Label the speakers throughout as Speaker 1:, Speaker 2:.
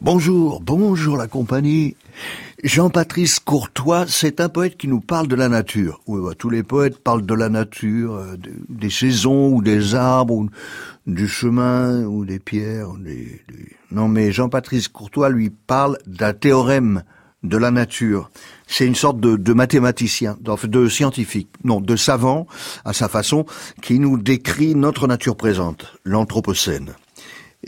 Speaker 1: Bonjour, bonjour la compagnie. Jean-Patrice Courtois, c'est un poète qui nous parle de la nature. Oui, bah, tous les poètes parlent de la nature, euh, des saisons ou des arbres, ou du chemin ou des pierres. Non, mais Jean-Patrice Courtois lui parle d'un théorème de la nature. C'est une sorte de, de mathématicien, de scientifique, non, de savant à sa façon, qui nous décrit notre nature présente, l'anthropocène.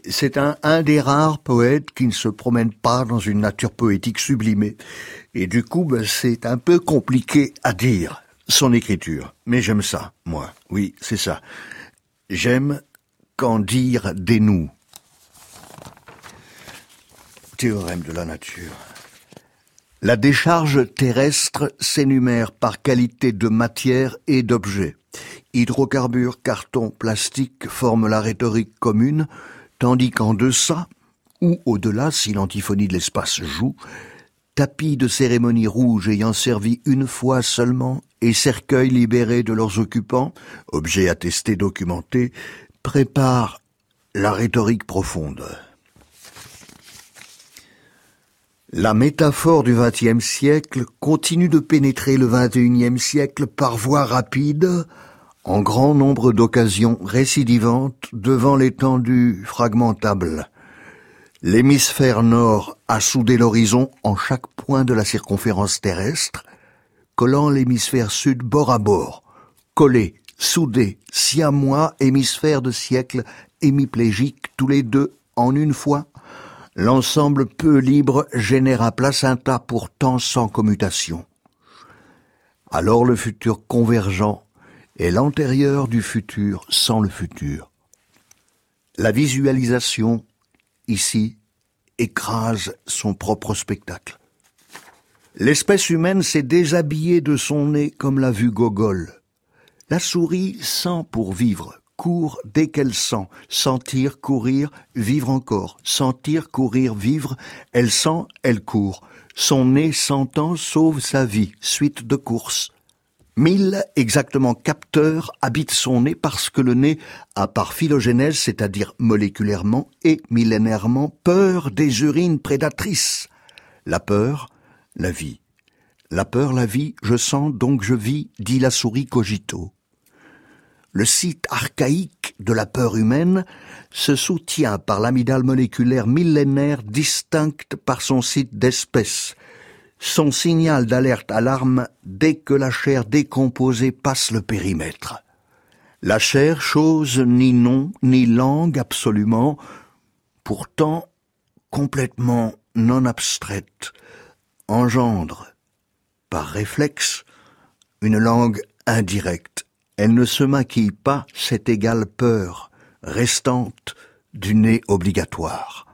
Speaker 1: C'est un, des rares poètes qui ne se promène pas dans une nature poétique sublimée. Et du coup, ben, c'est un peu compliqué à dire, son écriture. Mais j'aime ça, moi. Oui, c'est ça. J'aime qu'en dire des nous. Théorème de la nature. La décharge terrestre s'énumère par qualité de matière et d'objet. Hydrocarbures, carton, plastique forment la rhétorique commune, tandis qu'en deçà, ou au-delà si l'antiphonie de l'espace joue, tapis de cérémonie rouge ayant servi une fois seulement et cercueils libérés de leurs occupants, objets attestés documentés, préparent la rhétorique profonde. La métaphore du XXe siècle continue de pénétrer le XXIe siècle par voie rapide, en grand nombre d'occasions récidivantes devant l'étendue fragmentable. L'hémisphère nord a soudé l'horizon en chaque point de la circonférence terrestre, collant l'hémisphère sud bord à bord, collé, soudé, siamois, hémisphère de siècle, hémiplégique, tous les deux en une fois, l'ensemble peu libre génère un placenta pourtant sans commutation. Alors le futur convergent est l'antérieur du futur sans le futur. La visualisation, ici, écrase son propre spectacle. L'espèce humaine s'est déshabillée de son nez comme l'a vu Gogol. La souris sent pour vivre, court dès qu'elle sent, sentir, courir, vivre encore, sentir, courir, vivre, elle sent, elle court. Son nez sentant sauve sa vie, suite de courses. Mille exactement capteurs habitent son nez parce que le nez a par phylogénèse, c'est-à-dire moléculairement et millénairement, peur des urines prédatrices. La peur, la vie. La peur, la vie, je sens donc je vis, dit la souris cogito. Le site archaïque de la peur humaine se soutient par l'amidale moléculaire millénaire distincte par son site d'espèce, son signal d'alerte alarme dès que la chair décomposée passe le périmètre. La chair, chose ni nom, ni langue absolument, pourtant complètement non abstraite, engendre, par réflexe, une langue indirecte. Elle ne se maquille pas cette égale peur, restante du nez obligatoire.